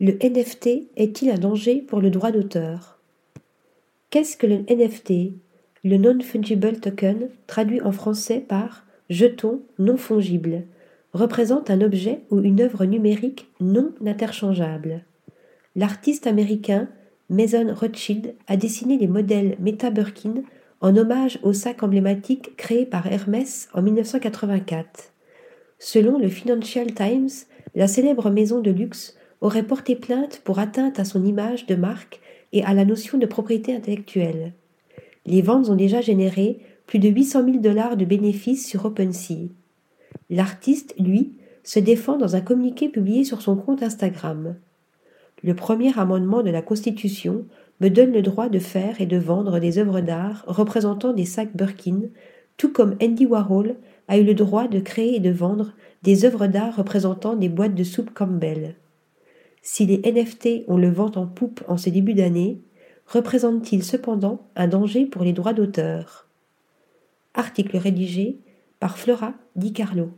Le NFT est-il un danger pour le droit d'auteur? Qu'est-ce que le NFT Le Non-Fungible Token, traduit en français par jeton non fongible, représente un objet ou une œuvre numérique non interchangeable. L'artiste américain Mason Rothschild a dessiné les modèles Meta Birkin en hommage au sac emblématique créé par Hermès en 1984. Selon le Financial Times, la célèbre maison de luxe aurait porté plainte pour atteinte à son image de marque et à la notion de propriété intellectuelle. Les ventes ont déjà généré plus de 800 000 dollars de bénéfices sur OpenSea. L'artiste, lui, se défend dans un communiqué publié sur son compte Instagram. Le premier amendement de la Constitution me donne le droit de faire et de vendre des œuvres d'art représentant des sacs Birkin, tout comme Andy Warhol a eu le droit de créer et de vendre des œuvres d'art représentant des boîtes de soupe Campbell. Si les NFT ont le vent en poupe en ce début d'année, représentent-ils cependant un danger pour les droits d'auteur? Article rédigé par Flora Di Carlo.